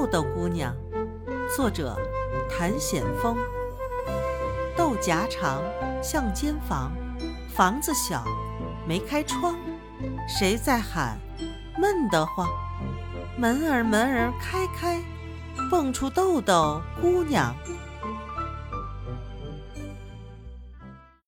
豆豆姑娘作者谭显峰豆荚长像间房。房子小没开窗。谁在喊？闷得慌。门儿门儿开开蹦出豆豆姑娘。